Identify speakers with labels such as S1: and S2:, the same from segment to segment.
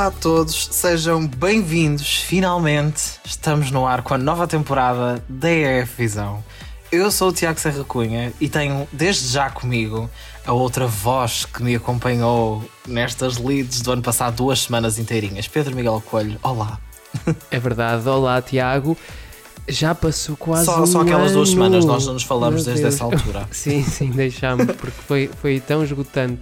S1: Olá a todos, sejam bem-vindos. Finalmente estamos no ar com a nova temporada da EF Visão. Eu sou o Tiago Serra Cunha e tenho desde já comigo a outra voz que me acompanhou nestas leads do ano passado, duas semanas inteirinhas. Pedro Miguel Coelho, olá.
S2: É verdade, olá Tiago. Já passou quase
S1: só,
S2: um
S1: só aquelas
S2: ano.
S1: duas semanas, nós não nos falamos
S2: Meu
S1: desde
S2: Deus.
S1: essa altura.
S2: Sim, sim, deixámos, porque foi, foi tão esgotante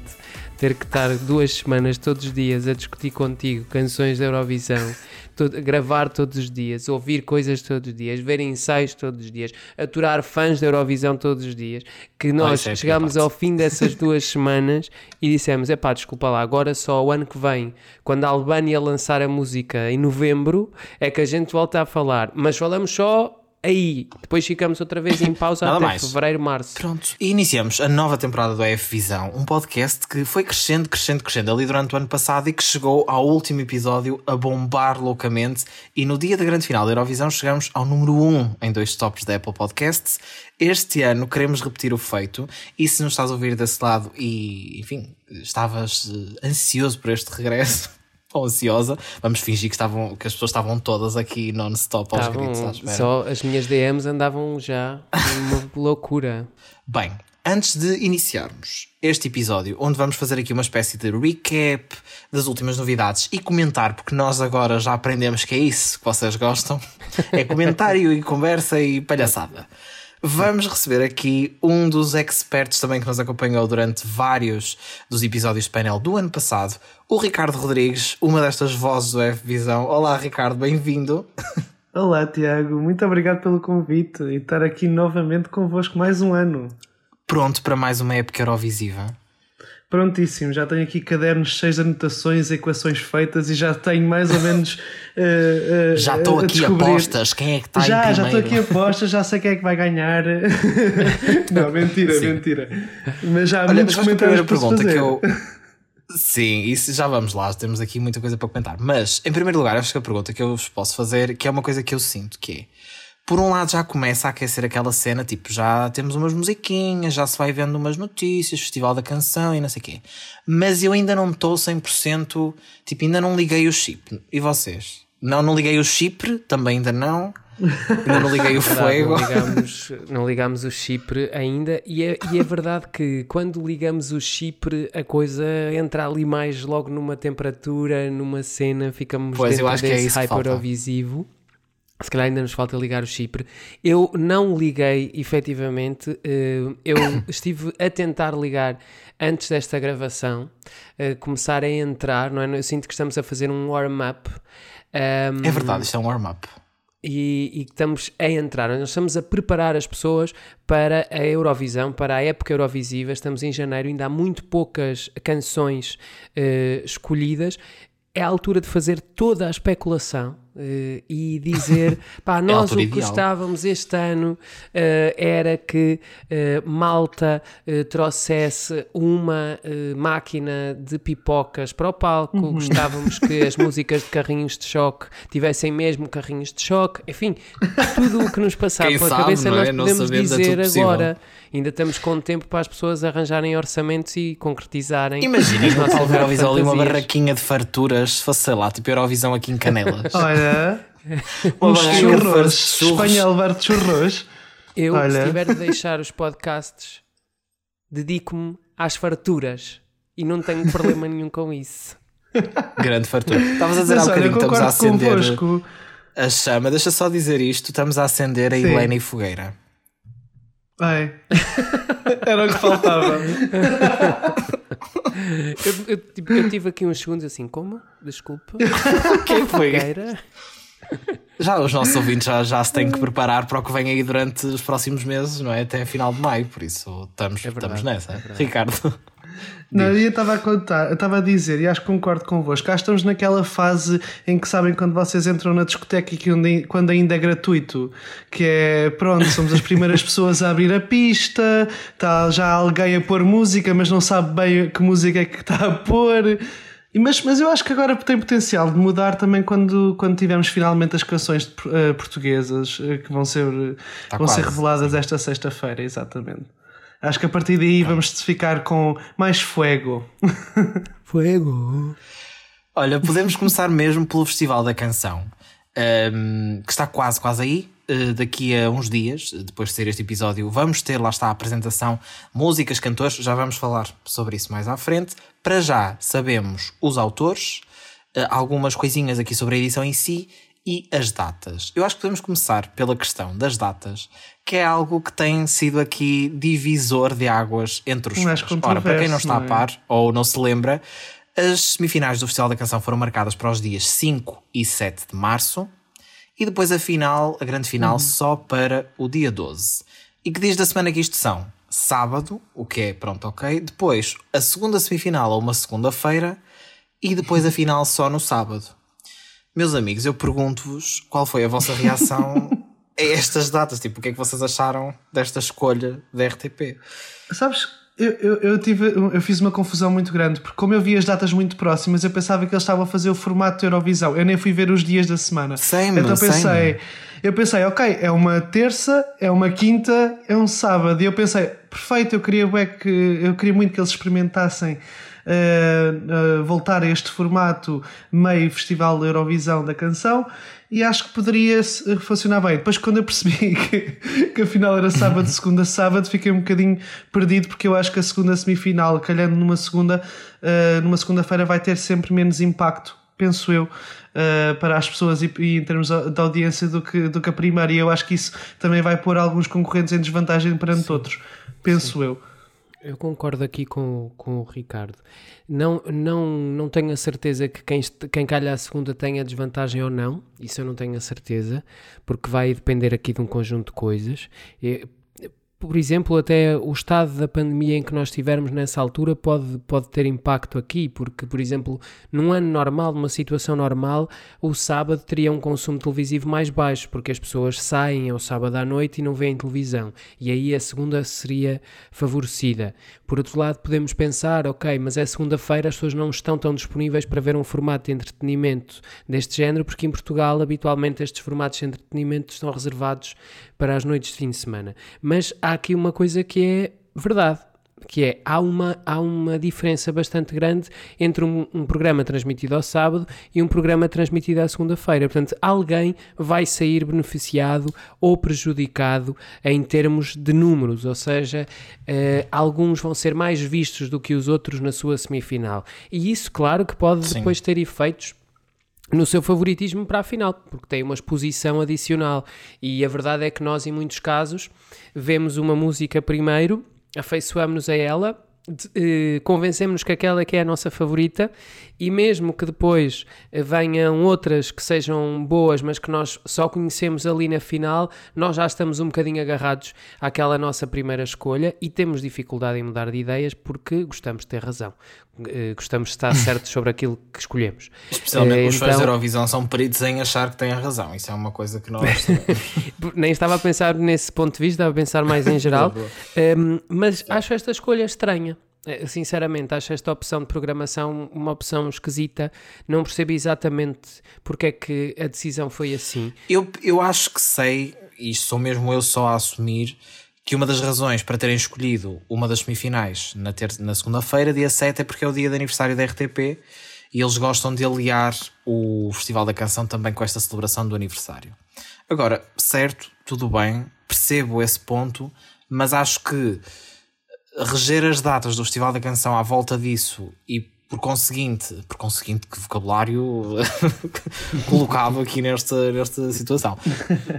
S2: ter que estar duas semanas todos os dias a discutir contigo canções da Eurovisão, todo- gravar todos os dias, ouvir coisas todos os dias, ver ensaios todos os dias, aturar fãs da Eurovisão todos os dias, que nós
S1: isso é
S2: chegámos ao fim dessas duas semanas e dissemos: epá, desculpa lá, agora só o ano que vem, quando a Albânia lançar a música em novembro, é que a gente volta a falar, mas falamos só. Aí, depois ficamos outra vez em pausa
S1: Nada
S2: até
S1: mais.
S2: fevereiro, março.
S1: Pronto. E iniciamos a nova temporada do EF Visão, um podcast que foi crescendo, crescendo, crescendo ali durante o ano passado e que chegou ao último episódio a bombar loucamente. E no dia da grande final da Eurovisão chegamos ao número 1 em dois tops da Apple Podcasts. Este ano queremos repetir o feito e se nos estás a ouvir desse lado e, enfim, estavas eh, ansioso por este regresso. Ou ansiosa, vamos fingir que, estavam, que as pessoas estavam todas aqui non-stop aos gritos à
S2: Estavam,
S1: espera.
S2: só as minhas DMs andavam já uma loucura.
S1: Bem, antes de iniciarmos este episódio, onde vamos fazer aqui uma espécie de recap das últimas novidades e comentar, porque nós agora já aprendemos que é isso que vocês gostam, é comentário e conversa e palhaçada. Vamos receber aqui um dos experts também que nos acompanhou durante vários dos episódios de painel do ano passado, o Ricardo Rodrigues, uma destas vozes do F Visão. Olá, Ricardo, bem-vindo.
S3: Olá, Tiago. Muito obrigado pelo convite e estar aqui novamente convosco mais um ano.
S1: Pronto para mais uma época Eurovisiva.
S3: Prontíssimo, já tenho aqui cadernos cheios de anotações, equações feitas e já tenho mais ou menos. eh, eh,
S1: Já estou
S3: a
S1: aqui a apostas, quem é que está
S3: Já,
S1: em
S3: já estou aqui a apostas, já sei quem é que vai ganhar. Não, mentira,
S1: Sim.
S3: mentira. Mas já há
S1: Olha,
S3: muitos
S1: mas
S3: comentários para
S1: pergunta
S3: fazer.
S1: que eu. Sim, isso já vamos lá, temos aqui muita coisa para comentar. Mas, em primeiro lugar, acho que a pergunta que eu vos posso fazer, que é uma coisa que eu sinto, que é. Por um lado já começa a aquecer aquela cena, tipo, já temos umas musiquinhas, já se vai vendo umas notícias, Festival da Canção e não sei o quê. Mas eu ainda não estou 100%, tipo, ainda não liguei o chip. E vocês? Não, não liguei o chipre, também ainda não. Ainda não liguei o fogo.
S2: Não ligamos, não ligamos o Chipre ainda, e é, e é verdade que quando ligamos o Chipre, a coisa entra ali mais logo numa temperatura, numa cena, ficamos
S1: Pois, eu
S2: dentro
S1: acho que é
S2: desse
S1: isso que
S2: hype
S1: falta.
S2: Se calhar ainda nos falta ligar o Chipre. Eu não liguei, efetivamente. eh, Eu estive a tentar ligar antes desta gravação, eh, começar a entrar, não é? Eu sinto que estamos a fazer um warm-up. ehm,
S1: É verdade, isto é um warm-up.
S2: e, e estamos a entrar, nós estamos a preparar as pessoas para a Eurovisão, para a época Eurovisiva. Estamos em janeiro, ainda há muito poucas canções eh, escolhidas. É a altura de fazer toda a especulação eh, e dizer: pá, nós o
S1: altura
S2: que gostávamos este ano eh, era que eh, Malta trouxesse uma máquina de pipocas para o palco, gostávamos que as músicas de carrinhos de choque tivessem mesmo carrinhos de choque, enfim, tudo o que nos passar
S1: Quem
S2: pela
S1: sabe,
S2: cabeça
S1: é?
S2: nós
S1: Não
S2: podemos
S1: é
S2: dizer agora. Ainda estamos com tempo para as pessoas arranjarem orçamentos e concretizarem.
S1: Imaginem
S2: as
S1: no
S2: nossas
S1: tal Eurovisão ali uma barraquinha de farturas, se fosse, sei lá, tipo Eurovisão aqui em Canelas.
S3: Olha,
S1: Uma
S3: uns
S1: barraca de
S3: churros. Espanha a levar churros.
S2: Eu,
S3: Olha.
S2: se tiver de deixar os podcasts, dedico-me às farturas e não tenho problema nenhum com isso.
S1: Grande fartura. Estavas a dizer há
S3: olha,
S1: bocadinho que estamos a acender
S3: convosco.
S1: a chama. Deixa só dizer isto: estamos a acender a
S3: Sim.
S1: Helena e Fogueira.
S3: Ai. Era o que faltava.
S2: Eu, eu, tipo, eu tive aqui uns segundos assim, como? Desculpa.
S1: Quem foi?
S2: Fogueira?
S1: Já os nossos ouvintes já, já se têm que preparar para o que vem aí durante os próximos meses, não é? Até final de maio, por isso estamos,
S2: É verdade,
S1: estamos nessa.
S2: é.
S1: Ricardo.
S3: Não, eu estava a contar, eu estava a dizer, e acho que concordo convosco, cá estamos naquela fase em que sabem quando vocês entram na discoteca e que onde- quando ainda é gratuito, que é pronto, somos as primeiras pessoas a abrir a pista, está já alguém a pôr música, mas não sabe bem que música é que está a pôr. Mas, mas eu acho que agora tem potencial de mudar também quando, quando tivermos finalmente as canções eh, portuguesas eh, que vão ser,
S1: Tá
S3: vão ser reveladas esta sexta-feira, exatamente. Acho que a partir daí vamos ficar com mais fuego.
S2: Fuego.
S1: Olha, podemos começar mesmo pelo Festival da Canção, um, que está quase, quase aí. Uh, daqui a uns dias, depois de ser este episódio, vamos ter, lá está a apresentação, músicas, cantores, já vamos falar sobre isso mais à frente. Para já sabemos os autores, uh, algumas coisinhas aqui sobre a edição em si e as datas. Eu acho que podemos começar pela questão das datas, que é algo que tem sido aqui divisor de águas entre os fãs. Ora, para quem não está não é? a par ou não se lembra, as semifinais do Festival da Canção foram marcadas para os dias 5 e 7 de março e depois a final, a grande final, uhum. só para o dia 12. E que dias da semana que isto são? Sábado, o que é pronto, ok. Depois a segunda semifinal a uma segunda-feira e depois a final só no sábado. Meus amigos, eu pergunto-vos qual foi a vossa reação a estas datas. Tipo, o que é que vocês acharam desta escolha da RTP?
S3: Sabes, eu, eu, eu, tive, eu fiz uma confusão muito grande, porque como eu vi as datas muito próximas, eu pensava que eles estavam a fazer o formato de Eurovisão. Eu nem fui ver os dias da semana.
S1: Same,
S3: então pensei, same. eu pensei, ok, é uma terça, é uma quinta, é um sábado. E eu pensei, perfeito, eu queria, que, eu queria muito que eles experimentassem uh, voltar a este formato meio Festival da Eurovisão da canção e acho que poderia funcionar bem. Depois, quando eu percebi que, que afinal era sábado, segunda, sábado, fiquei um bocadinho perdido porque eu acho que a segunda semifinal, calhando numa segunda, uh, numa segunda-feira, vai ter sempre menos impacto, penso eu. Uh, para as pessoas e, e, em termos de audiência do que, do que a primeira, e eu acho que isso também vai pôr alguns concorrentes em desvantagem perante Sim. outros, penso Sim. eu.
S2: Eu concordo aqui com, com o Ricardo. Não, não, não tenho a certeza que quem, quem calha a segunda tenha desvantagem ou não. Isso eu não tenho a certeza, porque vai depender aqui de um conjunto de coisas por exemplo, até o estado da pandemia em que nós estivermos nessa altura pode, pode ter impacto aqui, porque, por exemplo, num ano normal, numa situação normal, o sábado teria um consumo televisivo mais baixo, porque as pessoas saem ao sábado à noite e não veem televisão, e aí a segunda seria favorecida. Por outro lado, podemos pensar, ok, mas é segunda-feira, as pessoas não estão tão disponíveis para ver um formato de entretenimento deste género, porque em Portugal, habitualmente, estes formatos de entretenimento estão reservados para as noites de fim de semana. Mas há aqui uma coisa que é verdade que é, há uma, há uma diferença bastante grande entre um, um, programa transmitido ao sábado e um programa transmitido à segunda-feira. Portanto, alguém vai sair beneficiado ou prejudicado em termos de números, ou seja, uh, alguns vão ser mais vistos do que os outros na sua semifinal. E isso, claro, que pode Sim. depois ter efeitos no seu favoritismo para a final, porque tem uma exposição adicional. E a verdade é que nós, em muitos casos, vemos uma música primeiro, afeiçoamos-nos a ela, uh, convencemos-nos que aquela que é a nossa favorita e mesmo que depois venham outras que sejam boas, mas que nós só conhecemos ali na final, nós já estamos um bocadinho agarrados àquela nossa primeira escolha e temos dificuldade em mudar de ideias porque gostamos de ter razão. Uh, gostamos de estar certos sobre aquilo que escolhemos.
S1: Especialmente uh, os então... fãs da Eurovisão são peritos em achar que têm a razão. Isso é uma coisa que nós.
S2: Nem estava a pensar nesse ponto de vista, estava a pensar mais em geral. um, mas acho esta escolha estranha. É, sinceramente, acho esta opção de programação uma opção esquisita. Não percebo exatamente porque é que a decisão foi assim.
S1: Eu, eu acho que sei, e sou mesmo eu só a assumir, que uma das razões para terem escolhido uma das semifinais na, ter na segunda-feira, dia 7, é porque é o dia de aniversário da RTP e eles gostam de aliar o Festival da Canção também com esta celebração do aniversário. Agora, certo, tudo bem, percebo esse ponto, mas acho que reger as datas do Festival da Canção à volta disso e por conseguinte, por conseguinte, que vocabulário colocado aqui nesta, nesta situação.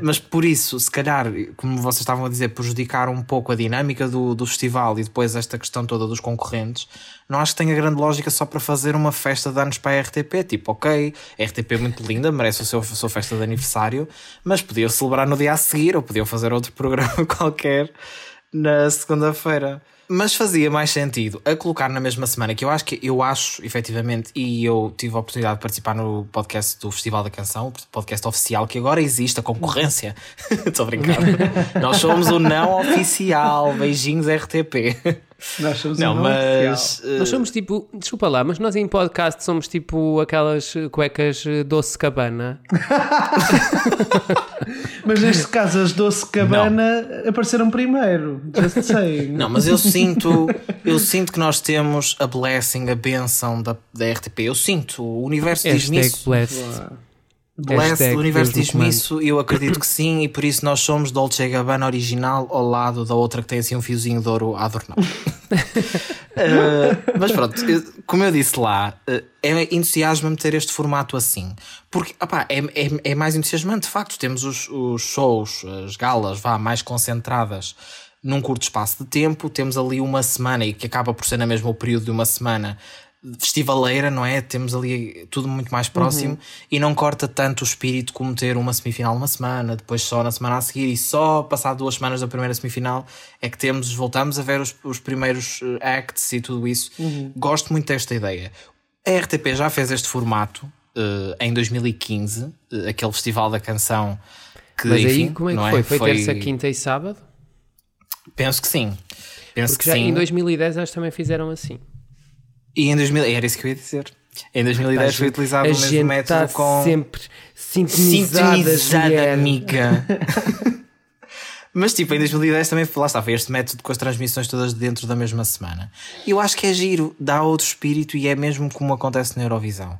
S1: Mas por isso, se calhar, como vocês estavam a dizer, prejudicar um pouco a dinâmica do, do festival e depois esta questão toda dos concorrentes, não acho que tenha grande lógica só para fazer uma festa de anos para a RTP. Tipo, ok, a RTP é muito linda, merece o seu, a sua festa de aniversário, mas podiam celebrar no dia a seguir ou podiam fazer outro programa qualquer na segunda-feira. Mas fazia mais sentido a colocar na mesma semana, que eu acho que eu acho, efetivamente, e eu tive a oportunidade de participar no podcast do Festival da Canção, o podcast oficial, que agora existe a concorrência. Estou a brincar. Nós somos o não oficial. Beijinhos RTP.
S3: Nós somos
S1: Não,
S3: um
S1: mas. eh,
S2: Nós somos tipo, desculpa lá, mas nós em podcast somos tipo aquelas cuecas eh, doce cabana.
S3: Mas neste caso, as Doce Cabana apareceram primeiro. Just saying.
S1: Não, mas eu sinto, eu sinto que nós temos a blessing, a benção da, da RTP. Eu sinto, o universo diz-me isso.
S2: blessed.
S1: Blessed,
S2: Hashtag
S1: o universo diz-me isso eu acredito que sim, e por isso nós somos Dolce Gabbana original ao lado da outra que tem assim um fiozinho de ouro a adornar. Eh, mas pronto, como eu disse lá, eh, é entusiasma-me ter este formato assim. Porque opá, é, é, é mais entusiasmante, de facto. Temos os, os shows, as galas, vá, mais concentradas num curto espaço de tempo. Temos ali uma semana, e que acaba por ser na mesma o período de uma semana, festivaleira, não é? Temos ali tudo muito mais próximo e não corta tanto o espírito como ter uma semifinal uma semana, depois só na semana a seguir e só passado duas semanas da primeira semifinal é que temos, voltamos a ver os, os primeiros eh, acts e tudo isso. Gosto muito desta ideia. A RTP já fez este formato eh, em 2015, eh, aquele festival da canção que
S2: Mas
S1: enfim,
S2: aí como é que
S1: não
S2: foi? Foi, terça, quinta e sábado?
S1: Penso que sim. Penso
S2: Porque
S1: que
S2: já
S1: sim.
S2: em 2010 eles também fizeram assim.
S1: E em 2000, era isso que eu ia dizer. Em 2010 foi utilizado o mesmo
S2: gente
S1: método
S2: está
S1: com.
S2: sempre sintonizada,
S1: Sintonizada, amiga. Mas tipo, em 2010 também lá foi este método com as transmissões todas dentro da mesma semana. Eu acho que é giro, dá outro espírito e é mesmo como acontece na Eurovisão.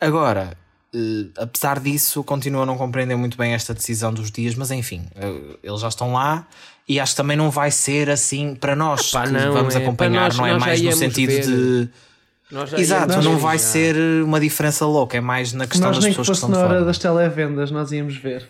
S1: Agora, eh, apesar disso, continuo a não compreender muito bem esta decisão dos dias, mas enfim, eh, eles já estão lá e acho que também não vai ser assim para nós
S2: Epá,
S1: que
S2: não,
S1: vamos
S2: é,
S1: acompanhar,
S2: nós-
S1: não é mais no sentido
S2: ver.
S1: de.
S2: Nós já
S1: Exato,
S2: íamos
S1: não vai
S2: já.
S1: ser uma diferença louca, é mais na questão
S3: Nós
S1: das
S3: nem que
S1: pessoas que
S3: fosse
S1: estão
S3: na
S1: de
S3: hora
S1: fora.
S3: das televendas, nós íamos ver.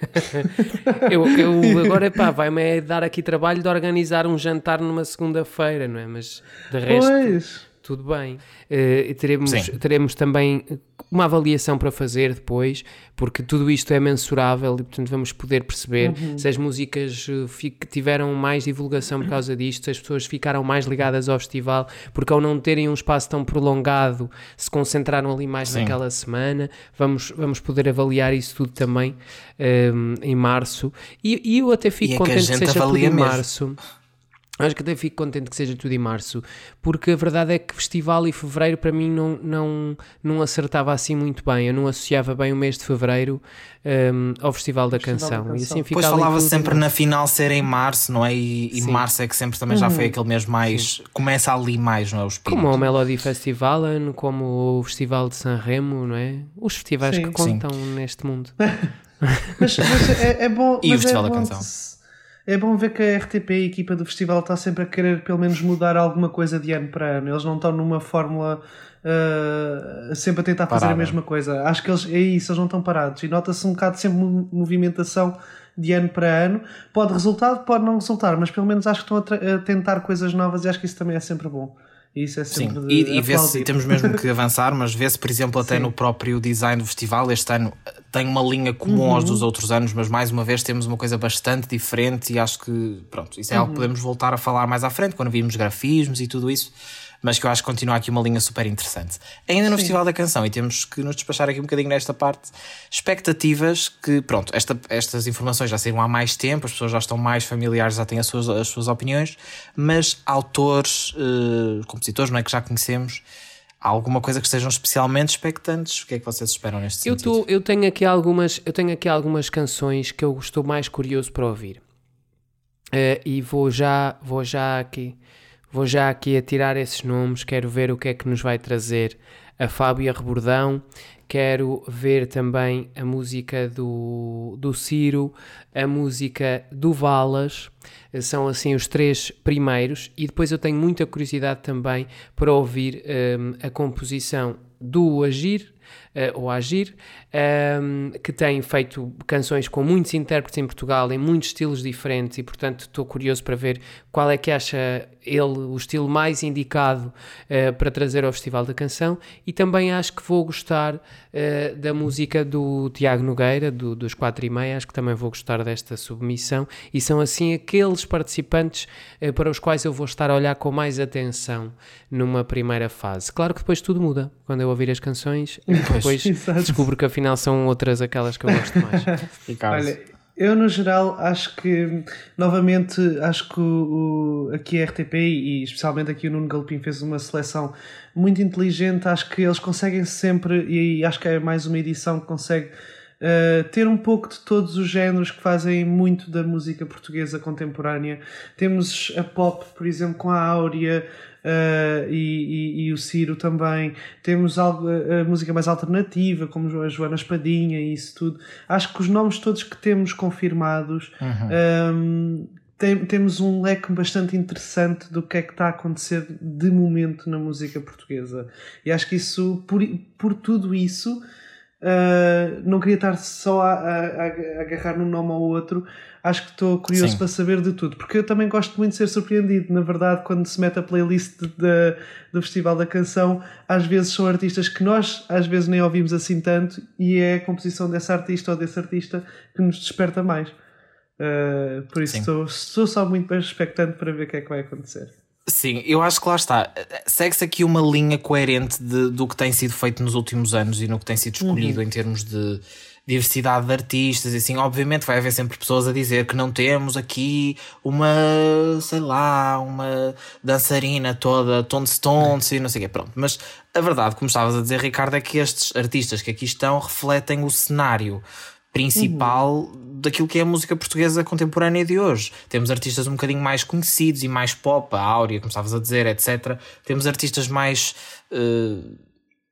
S2: Eu, eu agora, pá, vai-me é dar aqui trabalho de organizar um jantar numa segunda-feira, não é? Mas de resto,
S3: Pois.
S2: Tudo bem. E teremos,
S1: Sim.
S2: teremos também uma avaliação para fazer depois, porque tudo isto é mensurável e, portanto, vamos poder perceber
S3: Uhum.
S2: se as músicas eh, tiveram mais divulgação por causa disto, se as pessoas ficaram mais ligadas ao festival, porque ao não terem um espaço tão prolongado, se concentraram ali mais
S1: Sim.
S2: naquela semana. Vamos, vamos poder avaliar isso tudo também eh, em março. E, e eu até fico
S1: E é que a
S2: contente que,
S1: gente
S2: seja tudo em
S1: mesmo.
S2: março. Acho que até fico contente que seja tudo em março, porque a verdade é que festival e fevereiro para mim não, não, não acertava assim muito bem. Eu não associava bem o mês de fevereiro hum, ao Festival da
S3: Festival da
S2: Canção. E
S3: Canção.
S2: assim
S1: Depois falava sempre
S2: em
S1: na final ser em março, não é? E, e
S2: Sim.
S1: março é que sempre também já foi aquele mês mais. Começa ali mais, não é? O espírito.
S2: Como o Melody Festival, como o Festival de San Remo, não é? Os festivais
S3: Sim.
S2: que contam neste mundo.
S3: Mas, mas é, é bom.
S1: E o
S3: mas
S1: Festival
S3: é
S1: da
S3: bom
S1: Canção.
S3: É bom ver que a RTP, a equipa do festival, está sempre a querer pelo menos mudar alguma coisa de ano para ano. Eles não estão numa fórmula ah, sempre a tentar fazer
S1: Parada.
S3: a mesma coisa. Acho que eles é isso, eles não estão parados. E nota-se um bocado sempre mo- movimentação de ano para ano. Pode resultar, pode não resultar, mas pelo menos acho que estão a, a tentar coisas novas e acho que isso também é sempre bom. Isso é
S1: Sim,
S3: sempre de
S1: e, e vê-se, temos mesmo que avançar, mas vê-se, por exemplo, até
S3: Sim.
S1: no próprio design do festival, este ano tem uma linha comum aos
S3: Uhum.
S1: dos outros anos, mas mais uma vez temos uma coisa bastante diferente e acho que, pronto, isso é
S3: Uhum.
S1: algo que podemos voltar a falar mais à frente, quando vimos grafismos e tudo isso, mas que eu acho que continua aqui uma linha super interessante. Ainda no Festival da Canção, e temos que nos despachar aqui um bocadinho nesta parte, expectativas que, pronto, esta- estas informações já saíram há mais tempo, as pessoas já estão mais familiares, já têm as suas, as suas opiniões, mas autores, eh, compositores, não é que já conhecemos, há alguma coisa que estejam especialmente expectantes? O que é que vocês esperam neste
S2: Eu,
S1: sentido?
S2: tô, eu, tenho aqui algumas, eu tenho aqui algumas canções que eu estou mais curioso para ouvir. Eh, e vou já, vou já aqui, vou já aqui a tirar esses nomes, quero ver o que é que nos vai trazer a Fábia Rebordão, quero ver também a música do, do Ciro, a música do Valas, eh, são assim os três primeiros, e depois eu tenho muita curiosidade também para ouvir ehm, a composição do Agir, ou Agir, ehm, que tem feito canções com muitos intérpretes em Portugal, em muitos estilos diferentes, e portanto estou curioso para ver qual é que acha ele o estilo mais indicado eh, para trazer ao Festival da Canção, e também acho que vou gostar eh, da música do Tiago Nogueira, do, dos 4 e meia, acho que também vou gostar desta submissão, e são assim aqueles participantes eh, para os quais eu vou estar a olhar com mais atenção numa primeira fase. Claro que depois tudo muda, quando eu ouvir as canções, depois
S3: Exato.
S2: descubro que afinal são outras aquelas que eu gosto mais.
S3: Olha, Eu, no geral, acho que, novamente, acho que o, o, aqui a RTP e especialmente aqui o Nuno Galpim fez uma seleção muito inteligente. Acho que eles conseguem sempre, e acho que é mais uma edição que consegue uh, ter um pouco de todos os géneros que fazem muito da música portuguesa contemporânea. Temos a pop, por exemplo, com a Áurea, uh, e, e, e, o Ciro também. Temos algo, a, música mais alternativa, como a Joana Espadinha e isso tudo. Acho que os nomes todos que temos confirmados. Uhum. Um, tem, temos um leque bastante interessante do que é que está a acontecer de momento na música portuguesa. E acho que isso, por, por tudo isso, uh, não queria estar só a, a, a agarrar num nome ao outro, acho que estou curioso Sim. para saber de tudo, porque eu também gosto muito de ser surpreendido. Na verdade, quando se mete a playlist de, de, do Festival da Canção, às vezes são artistas que nós às vezes nem ouvimos assim tanto, e é a composição desse artista ou desse artista que nos desperta mais. Uh, por isso estou, estou só muito bem expectante para ver o que é que vai acontecer.
S1: Sim, eu acho que lá está. Segue-se aqui uma linha coerente de, do que tem sido feito nos últimos anos e no que tem sido escolhido uhum. em termos de diversidade de artistas e assim, obviamente vai haver sempre pessoas a dizer que não temos aqui uma, sei lá, uma dançarina toda tonse tonse e não sei o quê, pronto. Mas a verdade, como estavas a dizer, Ricardo, é que estes artistas que aqui estão refletem o cenário principal uhum. Daquilo que é a música portuguesa contemporânea de hoje. Temos artistas um bocadinho mais conhecidos e mais pop, a Áurea, como estavas a dizer, etc. Temos artistas mais uh,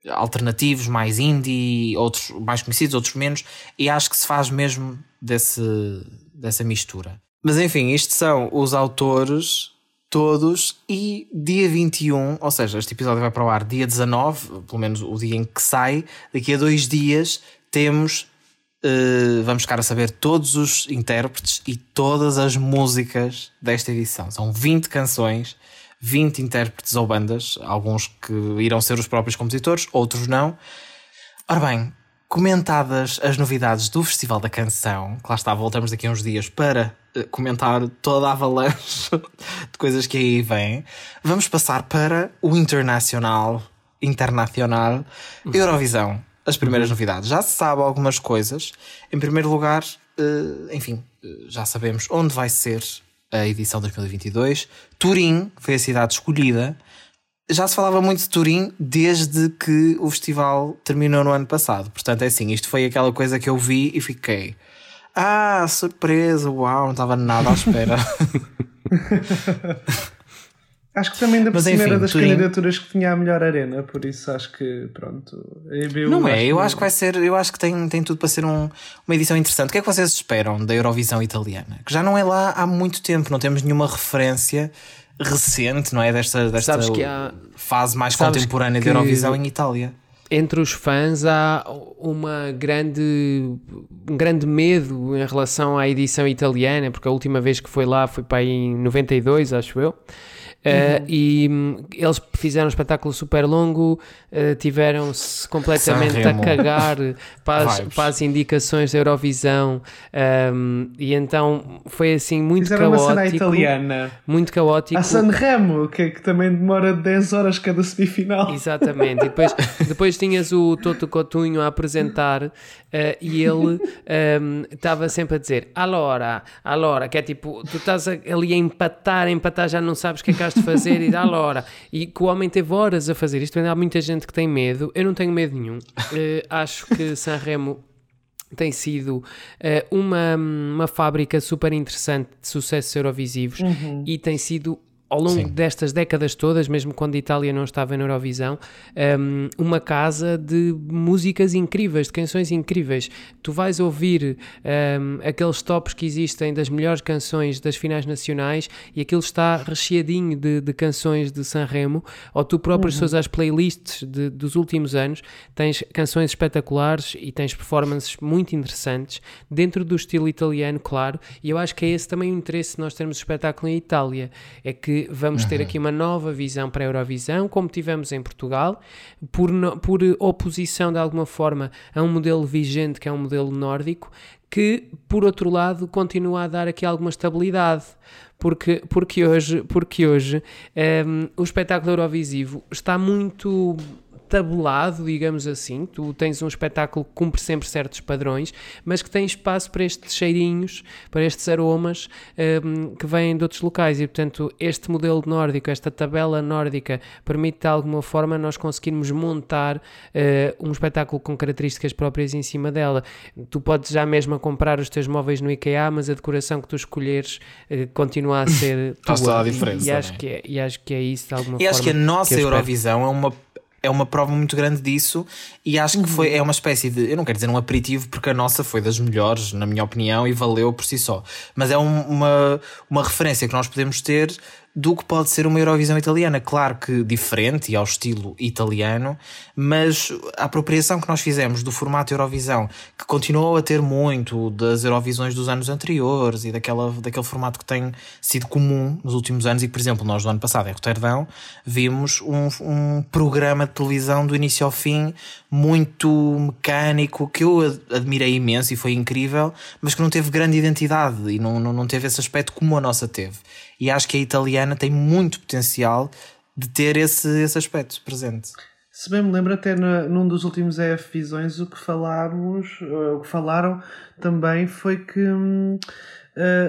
S1: alternativos, mais indie, outros mais conhecidos, outros menos, e acho que se faz mesmo desse, dessa mistura. Mas enfim, isto são os autores todos e dia 21, ou seja, este episódio vai para o ar dia 19, pelo menos o dia em que sai, daqui a dois dias temos, uh, vamos ficar a saber todos os intérpretes e todas as músicas desta edição. São 20 canções 20 intérpretes ou bandas, alguns que irão ser os próprios compositores, outros não. Ora bem, comentadas as novidades do Festival da Canção, que lá está, voltamos daqui a uns dias para eh, comentar toda a avalanche de coisas que aí vêm, vamos passar para o internacional, internacional Eurovisão. As primeiras novidades. Já se sabe algumas coisas. Em primeiro lugar, eh, enfim, já sabemos onde vai ser a edição 2022. Turim foi a cidade escolhida. Já se falava muito de Turim desde que o festival terminou no ano passado. Portanto, é assim, isto foi aquela coisa que eu vi e fiquei. Ah, surpresa, uau, não estava nada à espera.
S3: Acho que também da por cima era das Turim... candidaturas que tinha a melhor arena, por isso acho que pronto.
S1: não é, eu acho que vai ser, eu acho que tem, tem tudo para ser um, uma edição interessante. O que é que vocês esperam da Eurovisão italiana? Que já não é lá há muito tempo, não temos nenhuma referência recente, não é? Desta, desta fase mais contemporânea da Eurovisão em Itália.
S2: Entre os fãs há uma grande, um grande medo em relação à edição italiana, porque a última vez que foi lá foi para aí em 92, acho eu. Uh, e um, eles fizeram um espetáculo super longo, uh, tiveram-se completamente a cagar para as, para as, indicações da Eurovisão, um, e então foi assim muito fizeram caótico. Uma cena italiana. Muito caótico.
S3: A Sanremo, que, que também demora 10 horas cada semifinal.
S2: Exatamente. E depois, depois tinhas o Toto Cotunho a apresentar uh, e ele estava um, sempre a dizer: Alora, Alora, que é tipo, tu estás ali a empatar, a empatar, já não sabes o que é que has de fazer e dá hora. E que o homem teve horas a fazer isto. Ainda há muita gente que tem medo. Eu não tenho medo nenhum. Uh, acho que Sanremo tem sido uh, uma, uma fábrica super interessante de sucessos eurovisivos uhum. e tem sido ao longo Sim. destas décadas todas, mesmo quando a Itália não estava na Eurovisão, um, uma casa de músicas incríveis, de canções incríveis. Tu vais ouvir um, aqueles tops que existem das melhores canções das finais nacionais e aquilo está recheadinho de, de canções de Sanremo, ou tu próprio, uhum. as playlists de, dos últimos anos, tens canções espetaculares e tens performances muito interessantes, dentro do estilo italiano, claro, e eu acho que é esse também o interesse de nós termos espetáculo em Itália, é que vamos uhum. ter aqui uma nova visão para a Eurovisão, como tivemos em Portugal, por, por oposição de alguma forma a um modelo vigente que é um modelo nórdico, que por outro lado continua a dar aqui alguma estabilidade. Porque, porque hoje, porque hoje um, o espetáculo Eurovisivo está muito tabulado, digamos assim. Tu tens um espetáculo que cumpre sempre certos padrões, mas que tem espaço para estes cheirinhos, para estes aromas um, que vêm de outros locais. E, portanto, este modelo nórdico, esta tabela nórdica, permite de alguma forma nós conseguirmos montar uh, um espetáculo com características próprias em cima dela. Tu podes já mesmo comprar os teus móveis no IKEA, mas a decoração que tu escolheres uh, continua a ser
S1: tua. Faz toda a diferença.
S2: E, e acho que é, e acho que é isso de alguma
S1: e
S2: forma.
S1: E acho que a nossa que Eurovisão é uma é uma prova muito grande disso e acho que foi, uhum. é uma espécie de, eu não quero dizer um aperitivo porque a nossa foi das melhores, na minha opinião, e valeu por si só. Mas é um, uma, uma referência que nós podemos ter do que pode ser uma Eurovisão italiana. Claro que diferente e ao estilo italiano, mas a apropriação que nós fizemos do formato Eurovisão, que continuou a ter muito das Eurovisões dos anos anteriores e daquela, daquele formato que tem sido comum nos últimos anos, e que, por exemplo, nós no ano passado em Roterdão vimos um, um programa de televisão do início ao fim muito mecânico, que eu admirei imenso e foi incrível, mas que não teve grande identidade e não, não, não teve esse aspecto como a nossa teve. E acho que a italiana tem muito potencial de ter esse, esse aspecto presente.
S3: Se bem me lembro, até no, num dos últimos EF Visões, o que falámos, o que falaram também foi que. Hum,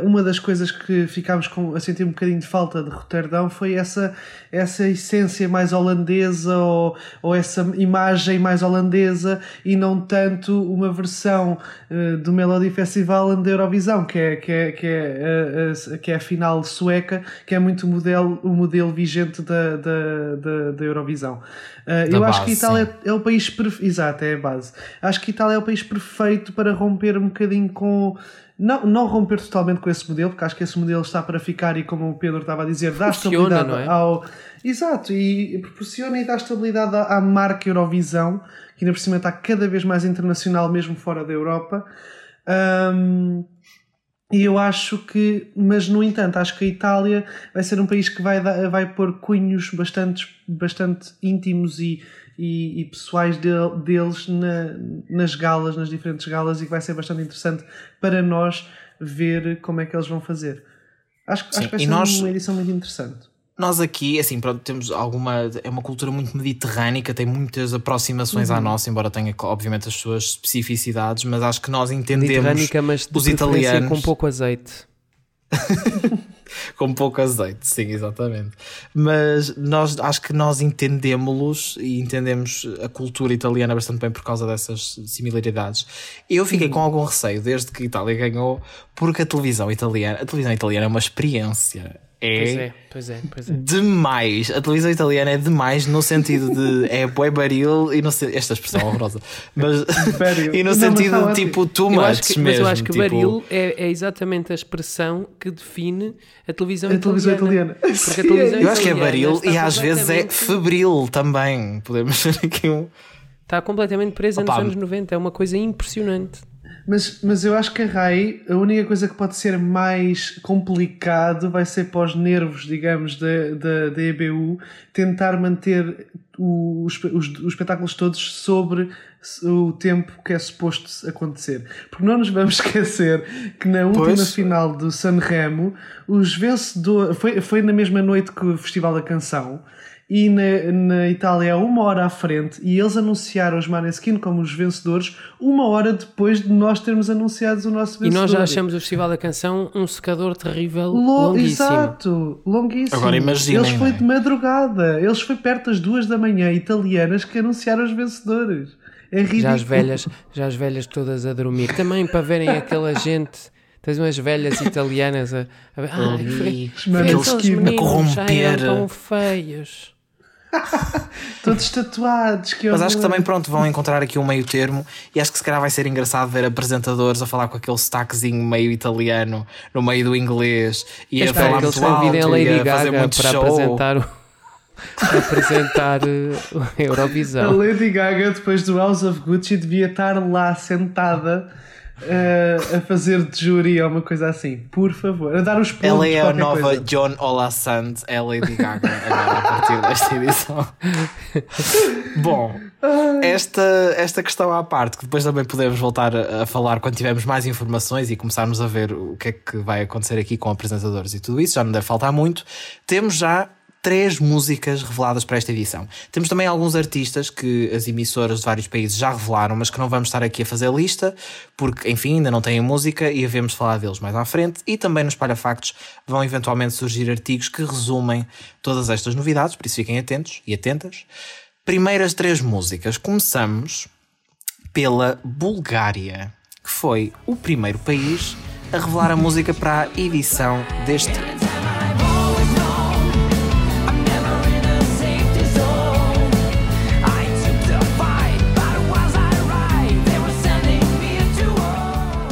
S3: uma das coisas que ficámos com, a sentir um bocadinho de falta de Roterdão foi essa, essa essência mais holandesa ou, ou essa imagem mais holandesa e não tanto uma versão uh, do Melody Festival da Eurovisão, que é, que é, que é, uh, que é a final sueca, que é muito o modelo, o modelo vigente da, da, da, da Eurovisão. eu base, acho que a Itália é, é o país perfeito. Exato, é a base. Acho que a Itália é o país perfeito para romper um bocadinho com não, não romper totalmente com esse modelo, porque acho que esse modelo está para ficar e, como o Pedro estava a dizer, dá Funciona, estabilidade é? ao. Exato, e proporciona e dá estabilidade à, marca Eurovisão, que ainda por cima está cada vez mais internacional, mesmo fora da Europa. Um, e eu acho que, mas no entanto, acho que a Itália vai ser um país que vai, vai pôr cunhos bastante, bastante íntimos e e, e pessoais de, deles na, nas galas, nas diferentes galas, e que vai ser bastante interessante para nós ver como é que eles vão fazer. Acho, Sim, acho que vai ser nós, uma edição muito interessante.
S1: Nós aqui, assim, pronto, temos alguma. É uma cultura muito mediterrânica, tem muitas aproximações uhum. à nossa, embora tenha, obviamente, as suas especificidades, mas acho que nós entendemos. Mediterrânica, mas os italianos.
S2: com pouco azeite.
S1: com pouco azeite, sim, exatamente. Mas nós acho que nós entendemos-los e entendemos a cultura italiana bastante bem por causa dessas similaridades. Eu fiquei com algum receio desde que a Itália ganhou, porque a televisão italiana, a televisão italiana é uma experiência é,
S2: pois é, pois é, pois é.
S1: demais. A televisão italiana é demais no sentido de é bué baril e no esta expressão é horrorosa, mas e no não, sentido de tipo too much
S2: que,
S1: mesmo. Mas
S2: eu acho que
S1: tipo...
S2: baril é, é, exatamente a expressão que define a televisão,
S3: a televisão italiana.
S2: Porque a televisão
S1: eu acho que é baril e às vezes é febril também. Podemos ter aqui um.
S2: Está completamente presa Opa. nos anos 90, é uma coisa impressionante.
S3: Mas, mas eu acho que a RAI, a única coisa que pode ser mais complicado vai ser para os nervos, digamos, da, da, da EBU, tentar manter os, os, os espetáculos todos sobre o tempo que é suposto acontecer. Porque não nos vamos esquecer que na última pois. final do Sanremo, os vencedores. Foi, foi na mesma noite que o Festival da Canção e na, na Itália é uma hora à frente e eles anunciaram os Maneskin como os vencedores uma hora depois de nós termos anunciado o nosso vencedor.
S2: E nós já achamos o Festival da Canção um secador terrível, Lo longuíssimo.
S3: Exato, longuíssimo.
S1: Agora imaginem.
S3: Eles foi é? de madrugada, eles foi perto das duas da manhã, italianas, que anunciaram os vencedores. É ridículo.
S2: Já as velhas, já as velhas todas a dormir. Também para verem aquela gente Tens umas velhas italianas a. a ah, foi, aqueles que me corromper. tão feios.
S3: Todos tatuados. Que
S1: Mas acho que também pronto, vão encontrar aqui um meio termo e acho que se calhar vai ser engraçado ver apresentadores a falar com aquele sotaquezinho meio italiano no meio do inglês e a falar muito alto e a Lady Gaga muito para show.
S2: apresentar o apresentar a Eurovisão.
S3: A Lady Gaga, depois do House of Gucci, devia estar lá sentada uh, a fazer de júri ou uma coisa assim. Por favor, a dar os pontos.
S1: Ela é
S3: a
S1: nova
S3: coisa.
S1: John Olasand, é Lady Gaga agora a partir desta edição. Bom, esta, esta questão à parte, que depois também podemos voltar a, a, falar quando tivermos mais informações e começarmos a ver o que é que vai acontecer aqui com apresentadores e tudo isso, já não deve faltar muito. Temos já três músicas reveladas para esta edição. Temos também alguns artistas que as emissoras de vários países já revelaram, mas que não vamos estar aqui a fazer lista, porque, enfim, ainda não têm música e havemos falar deles mais à frente. E também nos Palha Factos vão eventualmente surgir artigos que resumem todas estas novidades, por isso fiquem atentos e atentas. Primeiras três músicas. Começamos pela Bulgária, que foi o primeiro país a revelar a música para a edição deste ano.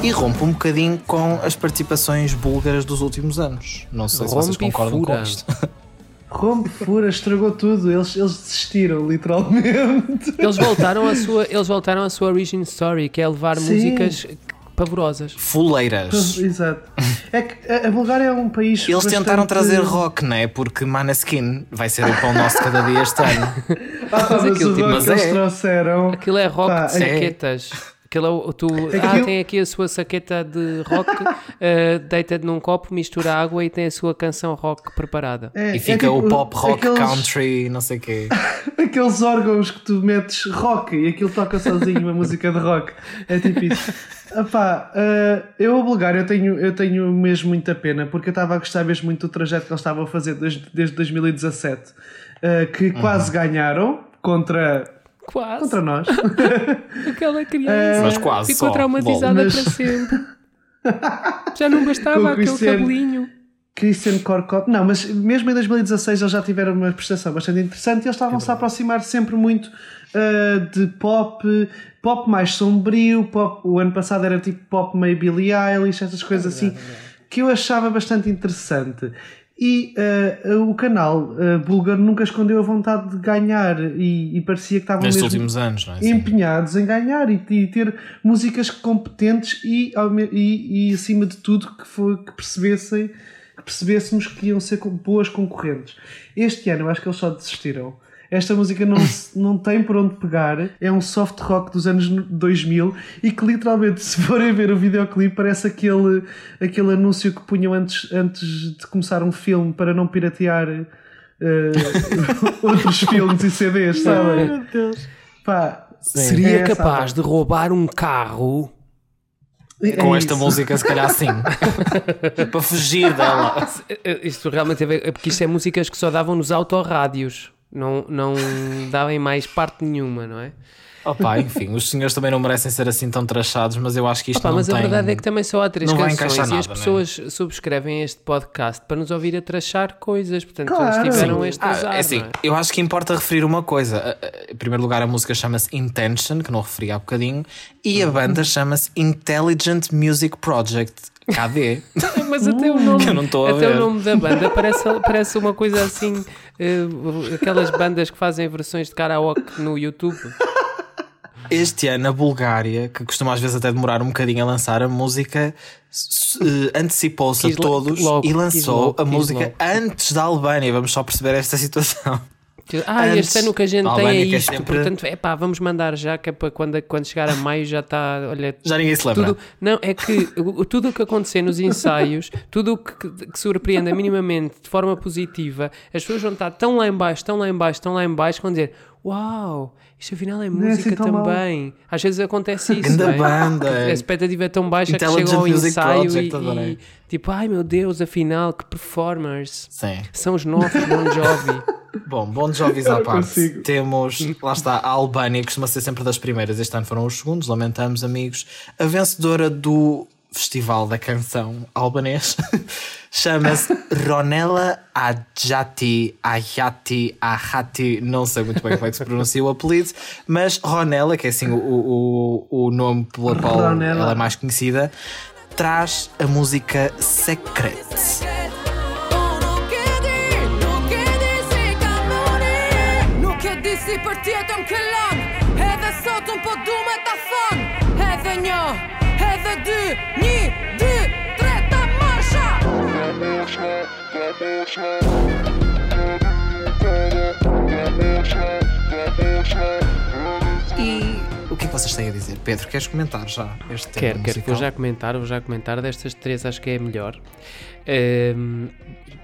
S1: E rompe um bocadinho com as participações búlgaras dos últimos anos. Não sei se vocês concordam com isto.
S3: Rompe, fura, estragou tudo. Eles, eles desistiram, literalmente.
S2: Eles voltaram à sua, eles voltaram à sua origin story, que é levar Sim. músicas pavorosas.
S1: Fuleiras.
S3: Exato. É que a Bulgária é um país.
S1: Eles bastante... tentaram trazer rock, não é? Porque Maneskin vai ser o pão nosso cada dia este ano.
S3: ah, mas, aquilo, tipo, mas eles é. trouxeram.
S2: Aquilo é rock pá, de saquetas. É. Aquilo, tu, ah, tem aqui a sua saqueta de rock, uh, deita num copo, mistura água e tem a sua canção rock preparada.
S1: É, e é fica é tipo, o pop rock aqueles, country, não sei o quê.
S3: aqueles órgãos que tu metes rock e aquilo toca sozinho uma música de rock. É tipo isso. Epá, uh, eu a Bulgária eu tenho, eu tenho mesmo muita pena porque eu estava a gostar mesmo muito do trajeto que eles estavam a fazer desde, desde 2017 uh, que uhum. quase ganharam contra
S2: Quase.
S3: Contra nós.
S2: Aquela criança Mas quase ficou só. traumatizada Mas... para sempre. Já não bastava aquele Christian, cabelinho.
S3: Christian Korkop. Não, mas mesmo em 2016 eles já tiveram uma prestação bastante interessante e eles estavam-se a aproximar sempre muito uh, de pop, pop mais sombrio. Pop, o ano passado era tipo pop meio Billie Eilish, essas coisas é assim, que eu achava bastante interessante. E uh, o canal uh, búlgaro nunca escondeu a vontade de ganhar e, e parecia que estavam
S1: Nestes últimos anos,
S3: é? empenhados em ganhar e, e, ter músicas competentes e, e, e, acima de tudo que, foi, que percebessem que percebêssemos que iam ser boas concorrentes. Este ano eu acho que eles só desistiram esta música não, não tem por onde pegar. É um soft rock dos anos 2000 e que literalmente, se forem ver o videoclipe, parece aquele, aquele anúncio que punham antes, antes de começar um filme para não piratear uh, outros filmes e CDs, sabem? Meu Deus. Pá,
S2: Seria é capaz de roubar um carro
S1: é com esta música, se calhar sim. para fugir dela.
S2: Isto realmente é, é porque isto é músicas que só davam nos autorrádios não, não dava em mais parte nenhuma, não é?
S1: Opa, enfim, os senhores também não merecem ser assim tão trachados, mas eu acho que isto Opa, não
S2: mas
S1: tem...
S2: a verdade é que também só há três não canções nada, e as é? pessoas né? subscrevem este podcast para nos ouvir a trachar coisas, portanto claro. eles tiveram este ah,
S1: É assim,
S2: é?
S1: Eu acho que importa referir uma coisa. Em primeiro lugar, a música chama-se Intention, que não referi há bocadinho, e a banda chama-se Intelligent Music Project. KD.
S2: Mas até o nome, até o nome da banda parece, parece uma coisa assim, uh, aquelas bandas que fazem versões de karaoke no YouTube.
S1: Este ano, a Bulgária, que costuma às vezes até demorar um bocadinho a lançar a música, uh, antecipou-se a todos logo, e lançou logo, a música antes da Albânia. Vamos só perceber esta situação.
S2: Ah, Antes, este ano que a gente tem é isto, sempre... portanto, é pá, vamos mandar já, que é para quando, quando chegar a maio já está, olha...
S1: Já ninguém se lembra.
S2: Tudo, não, é que tudo o que acontecer nos ensaios, tudo o que, que surpreenda minimamente de forma positiva, as pessoas vão estar tão lá em baixo, tão lá em baixo, tão lá em baixo, vão dizer, uau, isto afinal é, é música é assim também. Mal. Às vezes acontece isso.
S1: Grande é? banda.
S2: A expectativa é tão baixa que chegam ao ensaio e, e, tipo, ai meu Deus, afinal, que performers.
S1: Sim.
S2: São os novos Bon Jovi.
S1: Bom, Bon Jovi à parte. Consigo. Temos, lá está, a Albânia, que costuma ser sempre das primeiras. Este ano foram os segundos, lamentamos, amigos. A vencedora do Festival da Canção Albanês. Chama-se Ronella Ajati, Ayati, Ahati, não sei muito bem como é que se pronuncia o apelido, mas Ronella, que é assim o, o, o nome pela qual ela é mais conhecida, traz a música Secret. Si E o que é que vocês têm a dizer? Pedro, queres comentar já este tema?
S2: Quero, quero. Vou já comentar, vou já comentar. Destas três, acho que é a melhor.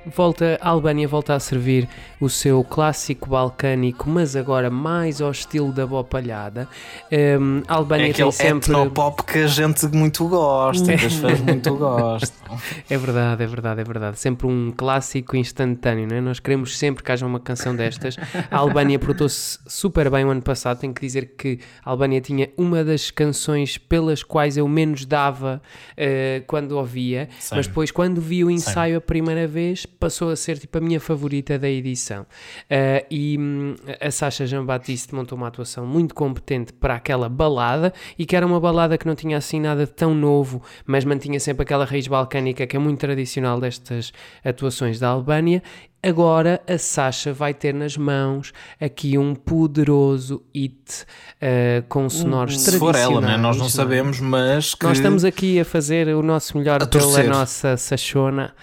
S2: Volta, a Albânia volta a servir o seu clássico balcânico, mas agora mais ao estilo da bopalhada. Ehm, a Albânia
S1: É
S2: tem sempre.
S1: etnopop que a gente muito gosta, que as fãs muito gostam.
S2: É verdade, é verdade, é verdade. Sempre um clássico instantâneo, não é? Nós queremos sempre que haja uma canção destas. A Albânia portou-se super bem o ano passado. Tenho que dizer que a Albânia tinha uma das canções pelas quais eu menos dava eh, quando ouvia,
S1: Sim.
S2: mas depois, quando vi o ensaio a primeira vez, passou a ser tipo a minha favorita da edição. Eh, e hum, a Sasha Jean-Baptiste montou uma atuação muito competente para aquela balada e que era uma balada que não tinha assim nada tão novo, mas mantinha sempre aquela raiz balcânica que é muito tradicional destas atuações da Albânia. Agora a Sasha vai ter nas mãos aqui um poderoso hit eh, com sonoros
S1: Se for ela, né? nós não
S2: tradicionais,
S1: sabemos, mas que...
S2: nós estamos aqui a fazer o nosso melhor
S1: A
S2: pela nossa Sachona.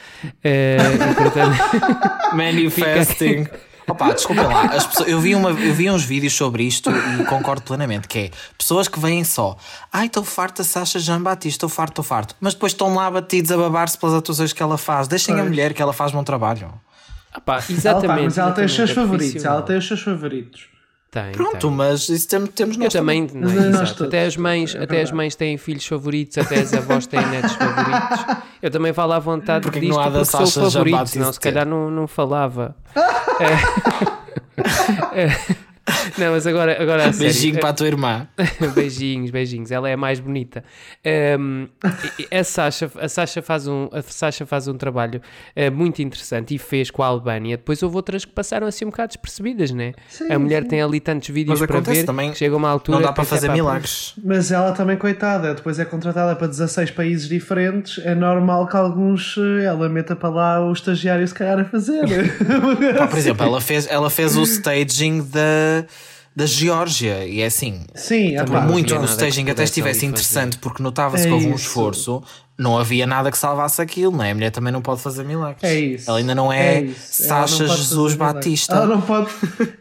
S2: eh, e, portanto,
S1: Manifesting. Opa, desculpa lá. As pessoas- eu, vi uma, eu vi uns vídeos sobre isto e concordo plenamente. Que é pessoas que vêm só. Ai, estou farto da Sasha Jean Batista, estou farto, estou farto. Mas depois estão lá batidos a babar-se pelas atuações que ela faz. Deixem a
S3: Pois.
S1: mulher que ela faz bom trabalho.
S2: Ah pá,
S3: Ela, tá,
S2: exatamente.
S3: mas ela tem os seus
S2: exatamente, é
S3: favoritos. Ela tem os seus favoritos.
S2: Tem,
S1: Pronto,
S2: tem.
S1: mas isso temos, temos nós
S2: também, não
S3: nós
S2: até as mães,
S3: É
S2: até as mães têm filhos favoritos, até as avós têm netos favoritos. Eu também falo à vontade
S1: Porque que
S2: disto
S1: não há da
S2: porque sou favorito, senão se calhar não, não falava. É. É. Não, mas agora, agora a sério.
S1: Beijinho para a tua irmã.
S2: beijinhos, beijinhos. Ela é a mais bonita. Um, a, Sasha, a, Sasha faz um, a Sasha faz um trabalho eh, muito interessante e fez com a Albânia. Depois houve outras que passaram assim um bocado despercebidas, né?
S3: Sim,
S2: a mulher
S3: sim.
S2: tem ali tantos vídeos
S1: Mas
S2: para ver
S1: também,
S2: que chega uma altura
S1: Não dá para
S2: é
S1: fazer milagres.
S3: Mas ela também, coitada, depois é contratada para 16 países diferentes. É normal que alguns eh, ela meta para lá o estagiário, se calhar, a fazer.
S1: Pá, por exemplo, ela fez, ela fez o staging da, da Geórgia e é assim.
S3: Sim, pá,
S1: muito
S2: havia
S1: que o
S2: nada que
S1: staging até estivesse interessante porque notava-se
S3: É
S1: que houve um esforço, não havia nada que salvasse aquilo, não é? A mulher também não pode fazer milagres.
S3: É isso.
S1: Ela ainda não é,
S3: não
S1: Sasha Jesus
S3: fazer.
S1: Batista.
S3: Ela não, pode,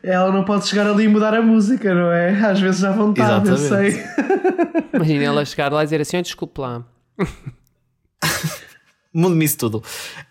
S3: ela não pode chegar ali e mudar a música, não é? Às vezes à vontade, eu
S1: Exatamente.
S3: sei.
S2: Imagina ela chegar lá e dizer assim: "Oh, desculpe lá.
S1: Mude-me isso tudo.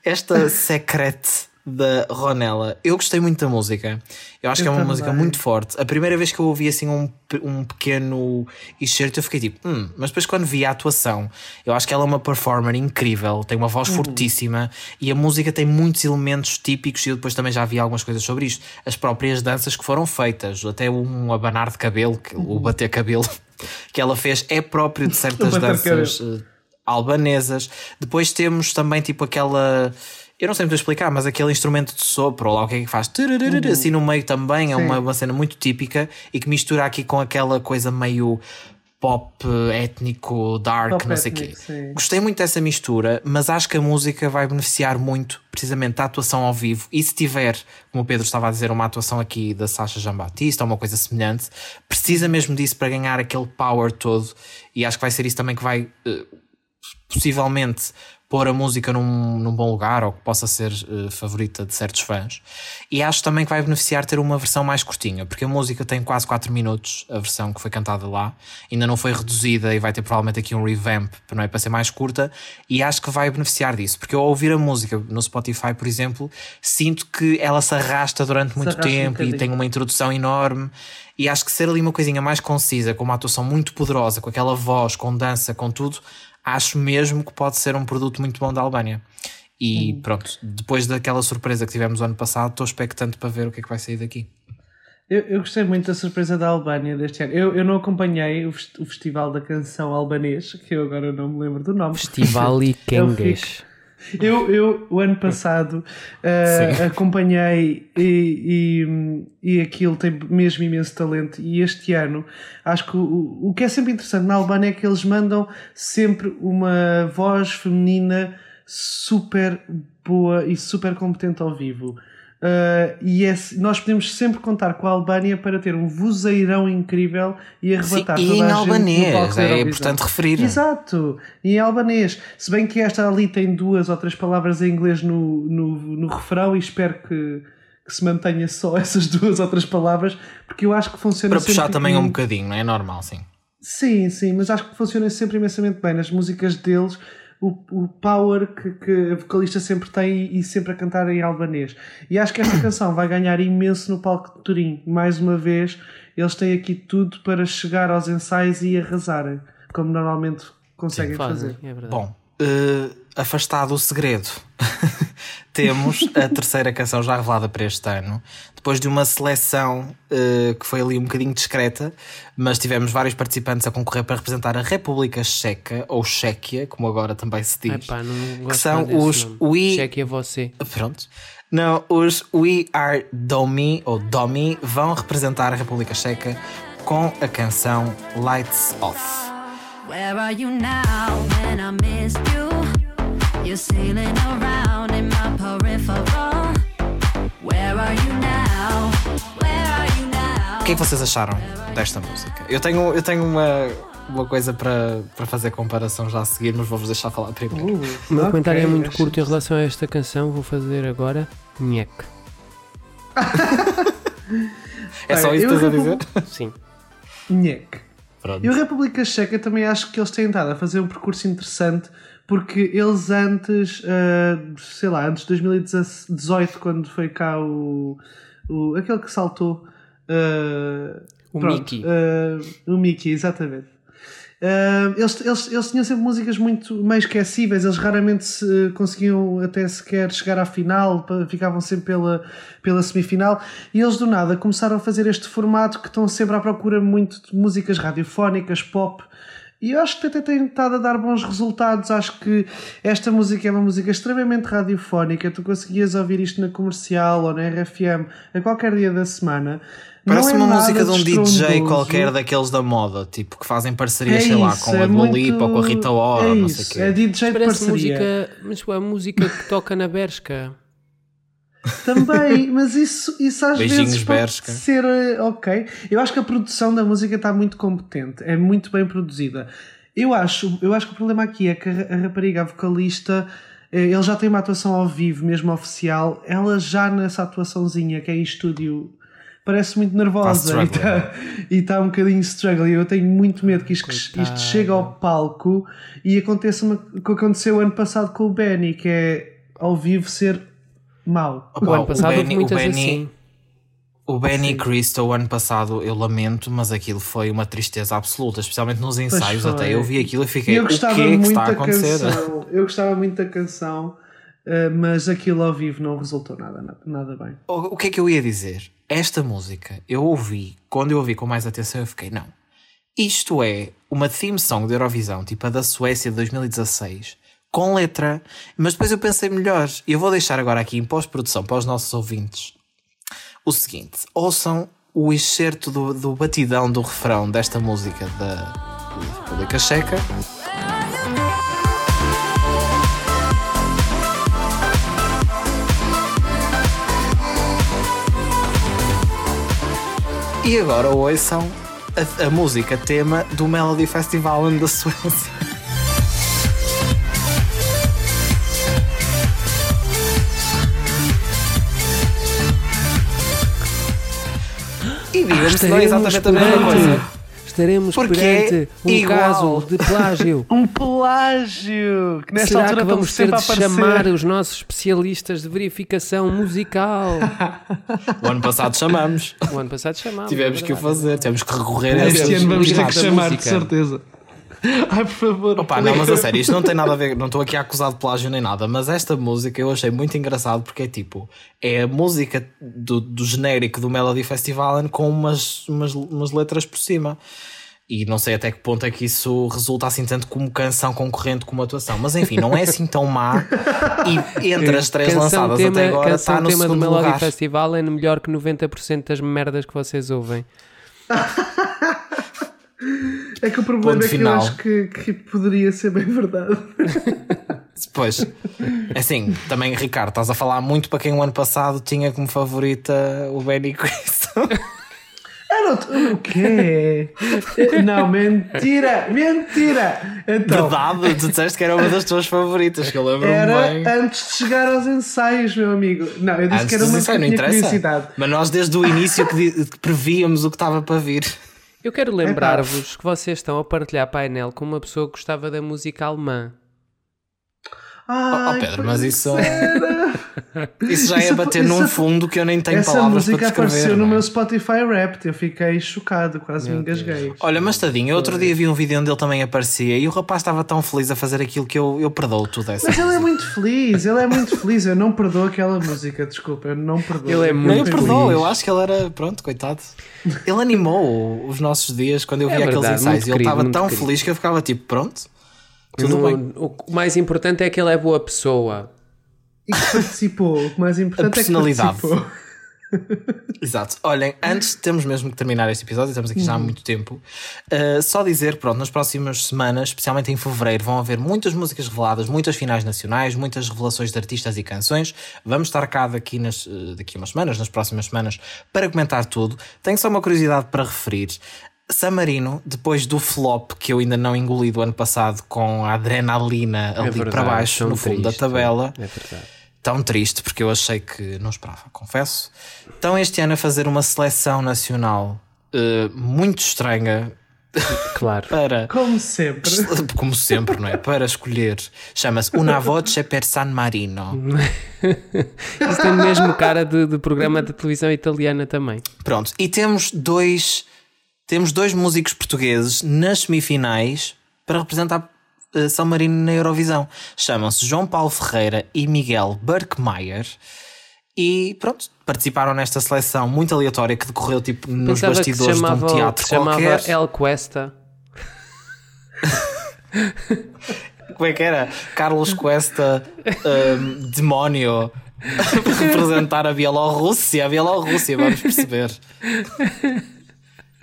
S1: Esta secrete da Ronella, eu gostei muito da música. Eu acho
S3: Eu
S1: que é uma
S3: também.
S1: música muito forte. A primeira vez que eu ouvi assim um, um pequeno excerto, eu fiquei tipo, hum, mas depois quando vi a atuação, eu acho que ela é uma performer incrível, tem uma
S3: Uhum.
S1: voz fortíssima e a música tem muitos elementos típicos. E eu depois também já vi algumas coisas sobre isto. As próprias danças que foram feitas, até um abanar de cabelo, que- o bater cabelo que ela fez é próprio de certas danças eh, albanesas. Depois temos também tipo aquela. Eu não sei muito explicar, mas aquele instrumento de sopro, ou lá o que é que faz, turururu, assim no meio também, é uma, uma cena muito típica e que mistura aqui com aquela coisa meio pop eh, étnico, dark,
S3: Pop
S1: não sei o quê.
S3: sim.
S1: Gostei muito dessa mistura, mas acho que a música vai beneficiar muito precisamente da atuação ao vivo. E se tiver, como o Pedro estava a dizer, uma atuação aqui da Sasha Jean Batista ou uma coisa semelhante, precisa mesmo disso para ganhar aquele power todo. E acho que vai ser isso também que vai eh, possivelmente pôr a música num, num bom lugar ou que possa ser eh, favorita de certos fãs. E acho também que vai beneficiar ter uma versão mais curtinha, porque a música tem quase 4 minutos, a versão que foi cantada lá, ainda não foi reduzida e vai ter provavelmente aqui um revamp não é, para ser mais curta. E acho que vai beneficiar disso, porque eu ao ouvir a música no Spotify, por exemplo, sinto que ela se arrasta durante muito
S3: arrasta um
S1: tempo e
S3: bocadinho.
S1: tem uma introdução enorme. E acho que ser ali uma coisinha mais concisa, com uma atuação muito poderosa, com aquela voz, com dança, com tudo, acho mesmo que pode ser um produto muito bom da Albânia. E pronto, depois daquela surpresa que tivemos o ano passado, estou expectante para ver o que é que vai sair daqui.
S3: Eu, eu gostei muito da surpresa da Albânia deste ano. Eu, eu não acompanhei o, fest- o Festival da Canção Albanês, que eu agora não me lembro do nome.
S2: Festival e Kengas.
S3: Eu, eu, o ano passado, uh, acompanhei e, e, e aquilo tem mesmo imenso talento. E este ano, acho que o, o que é sempre interessante na Albânia é que eles mandam sempre uma voz feminina super boa e super competente ao vivo. Uh, e é- nós podemos sempre contar com a Albânia para ter um vozeirão incrível e
S1: Sim,
S3: arrebatar
S1: e
S3: toda
S1: em
S3: a
S1: albanês, é importante referir.
S3: Exato, e em albanês. Se bem que esta ali tem duas ou três palavras em inglês no, no, no refrão e espero que, que se mantenha só essas duas ou três palavras, porque eu acho que funciona
S1: Para puxar também um bocadinho, não é? É normal, sim.
S3: Sim, sim, mas acho que funciona sempre imensamente bem. Nas músicas deles, o, o power que, que a vocalista sempre tem e sempre a cantar em albanês. E acho que esta canção vai ganhar imenso no palco de Turim. Mais uma vez, eles têm aqui tudo para chegar aos ensaios e arrasarem, como normalmente conseguem
S2: Fazem,
S3: fazer.
S2: é.
S1: Bom, eh, afastado o segredo, temos a terceira canção já revelada para este ano. Depois de uma seleção eh, que foi ali um bocadinho discreta, mas tivemos vários participantes a concorrer para representar a República Checa, ou Chequia, como agora também se diz.
S2: Epá, não gosto
S1: que são os
S2: nome.
S1: We-
S2: Cheque a você.
S1: Pronto. Não, os We Are Domi, ou Domi, vão representar a República Checa com a canção Lights Off.
S4: Where are you now when I missed you? You're sailing around in my peripheral. Where are you now?
S1: O que é que vocês acharam desta música? Eu tenho, eu tenho uma, uma coisa para, para fazer comparação já a seguir, mas vou-vos deixar falar primeiro.
S3: Uh,
S2: O meu
S3: ok,
S2: comentário é muito curto em relação a esta canção. Vou fazer agora. Nhec.
S1: é só isso que
S3: eu
S1: tens a dizer?
S2: Sim.
S3: Nhec.
S1: Pronto.
S3: E a República Checa também acho que eles têm estado a fazer um percurso interessante porque eles antes, ah, sei lá, antes de 2018, quando foi cá o, o aquele que saltou,
S2: O
S3: pronto,
S2: Mickey.
S3: ah, o Mickey, exatamente. Ah, eles, eles, eles tinham sempre músicas muito meio esquecíveis, eles raramente se, conseguiam até sequer chegar à final, ficavam sempre pela, pela semifinal, e eles do nada começaram a fazer este formato que estão sempre à procura muito de músicas radiofónicas, pop, e eu acho que até tem estado a dar bons resultados. Acho que esta música é uma música extremamente radiofónica. Tu conseguias ouvir isto na comercial ou na RFM a qualquer dia da semana.
S1: Parece
S3: Não é
S1: uma música de um DJ qualquer daqueles da moda, tipo, que fazem parcerias,
S3: É
S1: sei lá,
S3: isso,
S1: com
S3: é
S1: a Dua
S3: muito-
S1: Lipa ou com a Rita Ora,
S3: é
S1: não sei o
S3: É
S1: quê.
S3: DJ de
S2: Parece
S3: parceria.
S2: música. Mas a música que toca na Bershka.
S3: Também, mas isso, isso às
S1: Beijinhos,
S3: vezes pode
S1: Bershka.
S3: ser eh, ok. Eu acho que a produção da música está muito competente, é muito bem produzida. Eu acho, eu acho que o problema aqui é que a, rapariga, a vocalista, eh, ele já tem uma atuação ao vivo, mesmo oficial. Ela já nessa atuaçãozinha que é em estúdio parece muito nervosa e está e tá um bocadinho struggle. Eu tenho muito medo que isto, isto chegue ao palco e aconteça o que aconteceu ano passado com o Benny, que é ao vivo ser mau.
S1: Opa,
S2: O ano passado houve
S1: Benny-
S2: muitas
S1: Benny-
S2: assim.
S1: O Benny Cristo, o ano passado, eu lamento, mas aquilo foi uma tristeza absoluta, especialmente nos ensaios. Até eu vi aquilo e fiquei,
S3: eu
S1: o que
S3: gostava
S1: é que
S3: muito
S1: está a
S3: da
S1: acontecer?
S3: canção. Eu gostava muito da canção, eh, mas aquilo ao vivo não resultou nada, nada, nada bem.
S1: O, o que é que eu ia dizer? Esta música, eu ouvi, quando eu ouvi com mais atenção, eu fiquei, não. Isto é uma theme song de Eurovisão, tipo a da Suécia de 2016, com letra. Mas depois eu pensei melhor, e eu vou deixar agora aqui em pós-produção para os nossos ouvintes o seguinte: ouçam o excerto do, do batidão do refrão desta música da República Checa. E agora ouçam a, a música tema do Melody Festival da Suécia. E se não é exatamente a mesma coisa.
S2: Estaremos
S1: Porque
S2: perante
S1: é
S2: um
S1: igual.
S2: caso de plágio.
S3: Um plágio! Que nesta
S2: Será
S3: altura
S2: que vamos ter de chamar os nossos especialistas de verificação musical?
S1: O ano passado chamamos.
S2: O ano passado chamámos.
S1: Tivemos
S2: é
S1: que o
S2: verdade.
S1: fazer, tivemos que recorrer a
S3: Este ano vamos ter que chamar, de certeza. Ai, por favor.
S1: Opa, não, mas a sério, isto não tem nada a ver, não estou aqui a acusar de plágio nem nada, mas esta música eu achei muito engraçado porque é tipo, é a música do, do genérico do Melody Festival com umas, umas, umas letras por cima. E não sei até que ponto é que isso resulta assim tanto como canção concorrente como atuação. Mas enfim, não é assim tão má. E entre as três
S2: Canção
S1: lançadas
S2: tema,
S1: até agora está no
S2: tema do
S1: segundo
S2: Melody
S1: lugar.
S2: Festival é melhor que 90% das merdas que vocês ouvem.
S3: É que o problema
S1: Ponto
S3: é que
S1: final.
S3: eu acho que, que poderia ser bem verdade.
S1: Pois, assim, também Ricardo, estás a falar muito para quem o ano passado tinha como favorita o Benny Cristo.
S3: Era o, o quê? Não, mentira! Mentira! Então,
S1: Verdade, tu disseste que era uma das tuas favoritas, que eu lembro-me
S3: era
S1: bem.
S3: antes de chegar aos ensaios, meu amigo. Não, eu disse
S1: Antes
S3: que era uma
S1: ensaios, não interessa. Mas nós desde o início que, que prevíamos o que estava para vir.
S2: Eu quero lembrar-vos que vocês estão a partilhar painel com uma pessoa que gostava da música alemã.
S3: Ai,
S1: oh, Pedro, mas isso-. Isso já é
S3: Isso-
S1: bater
S3: isso-
S1: num fundo que eu nem tenho
S3: Essa
S1: palavras para
S3: música
S1: descrever.
S3: apareceu no
S1: não é?
S3: meu Spotify Wrapped. Eu fiquei chocado, quase me
S2: Meu Deus.
S3: engasguei.
S1: Olha, mas tadinho, eu outro dia vi um vídeo onde ele também aparecia e o rapaz estava tão feliz a fazer aquilo que eu, eu perdoo tudo essa.
S3: Mas ele é muito feliz, ele é muito feliz. Eu não perdoo aquela música, desculpa, eu não perdoo.
S2: Ele é
S1: Não,
S2: muito
S1: eu
S2: feliz.
S1: perdoo, eu acho que ele era, pronto, coitado. Ele animou os nossos dias quando eu vi
S2: É
S1: aqueles
S2: verdade,
S1: ensaios e ele estava tão
S2: querido.
S1: feliz que eu ficava tipo, pronto,
S2: Eu
S1: tudo
S2: não-
S1: bem.
S2: O mais importante é que ele é boa pessoa.
S3: E que participou. O mais importante
S1: A personalidade.
S3: é que participou.
S1: Exato. Olhem, antes temos mesmo que terminar este episódio, estamos aqui já há muito tempo. Uh, só dizer, pronto, nas próximas semanas, especialmente em fevereiro, vão haver muitas músicas reveladas, muitas finais nacionais, muitas revelações de artistas e canções. Vamos estar cá daqui, nas, uh, daqui a umas semanas, nas próximas semanas, para comentar tudo. Tenho só uma curiosidade para referir. San Marino, depois do flop que eu ainda não engoli do ano passado com a adrenalina ali
S2: É verdade,
S1: para baixo, no fundo da
S2: triste.
S1: tabela,
S2: É verdade.
S1: tão triste porque eu achei que não esperava, confesso. Então este ano a fazer uma seleção nacional eh, muito estranha
S2: Claro.
S1: para
S3: Como sempre.
S1: como sempre, não é? Para escolher. Chama-se Una voce per San Marino.
S2: Isso tem mesmo cara de, de programa de televisão italiana também.
S1: Pronto, e temos dois temos dois músicos portugueses nas semifinais para representar eh, São Marino na Eurovisão. Chamam-se João Paulo Ferreira e Miguel Berkmeier. E pronto, participaram nesta seleção muito aleatória que decorreu tipo nos
S2: Pensava
S1: bastidores
S2: chamava,
S1: de um teatro
S2: que se chamava
S1: qualquer.
S2: El Cuesta.
S1: Como é que era? Carlos Cuesta, um, demónio, representar a Bielorrússia. A Bielorrússia, vamos perceber.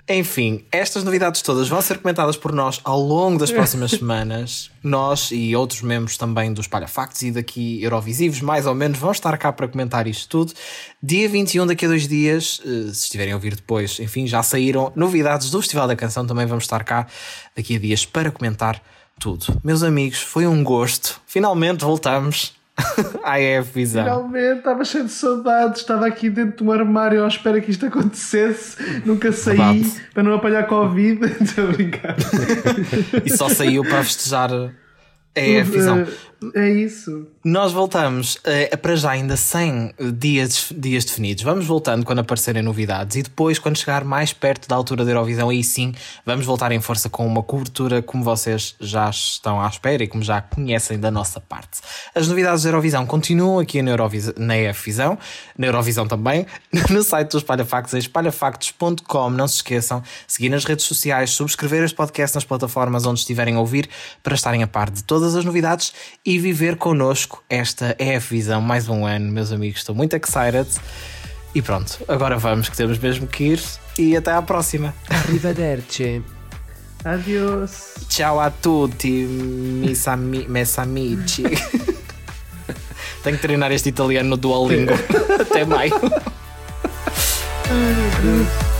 S1: Enfim, estas novidades todas vão ser comentadas por nós ao longo das próximas semanas. Nós e outros membros também dos Palha Factos e daqui Eurovisivos, mais ou menos, vão estar cá para comentar isto tudo. Dia 21, daqui a dois dias, eh, se estiverem a ouvir depois, enfim, já saíram novidades do Festival da Canção. Também vamos estar cá daqui a dias para comentar tudo. Meus amigos, foi um gosto. Finalmente voltamos EF Visão.
S3: Finalmente, estava cheio de saudades. Estava aqui dentro de um armário à espera que isto acontecesse. Nunca saí
S1: Verdade.
S3: para não apanhar Covid. Estou a brincar.
S1: E só saiu para festejar a EF Visão.
S3: É isso.
S1: Nós voltamos eh, para já ainda sem eh, dias, dias definidos. Vamos voltando quando aparecerem novidades e depois, quando chegar mais perto da altura da Eurovisão, aí sim vamos voltar em força com uma cobertura como vocês já estão à espera e como já conhecem da nossa parte. As novidades da Eurovisão continuam aqui na, Eurovisa, na EFvisão, na Eurovisão também, no site dos Espalhafactos, em espalhafactos.com. Não se esqueçam, seguir nas redes sociais, subscrever este podcast nas plataformas onde estiverem a ouvir para estarem a par de todas as novidades e viver connosco esta EF Visão mais um ano, meus amigos. Estou muito excited. E pronto, agora vamos, que temos mesmo que ir. E até à próxima.
S2: Arrivederci.
S3: Adiós.
S1: Ciao a tutti, mis, ami mes amici. Tenho que treinar este italiano no Duolingo. até maio.
S3: Ai, meu Deus.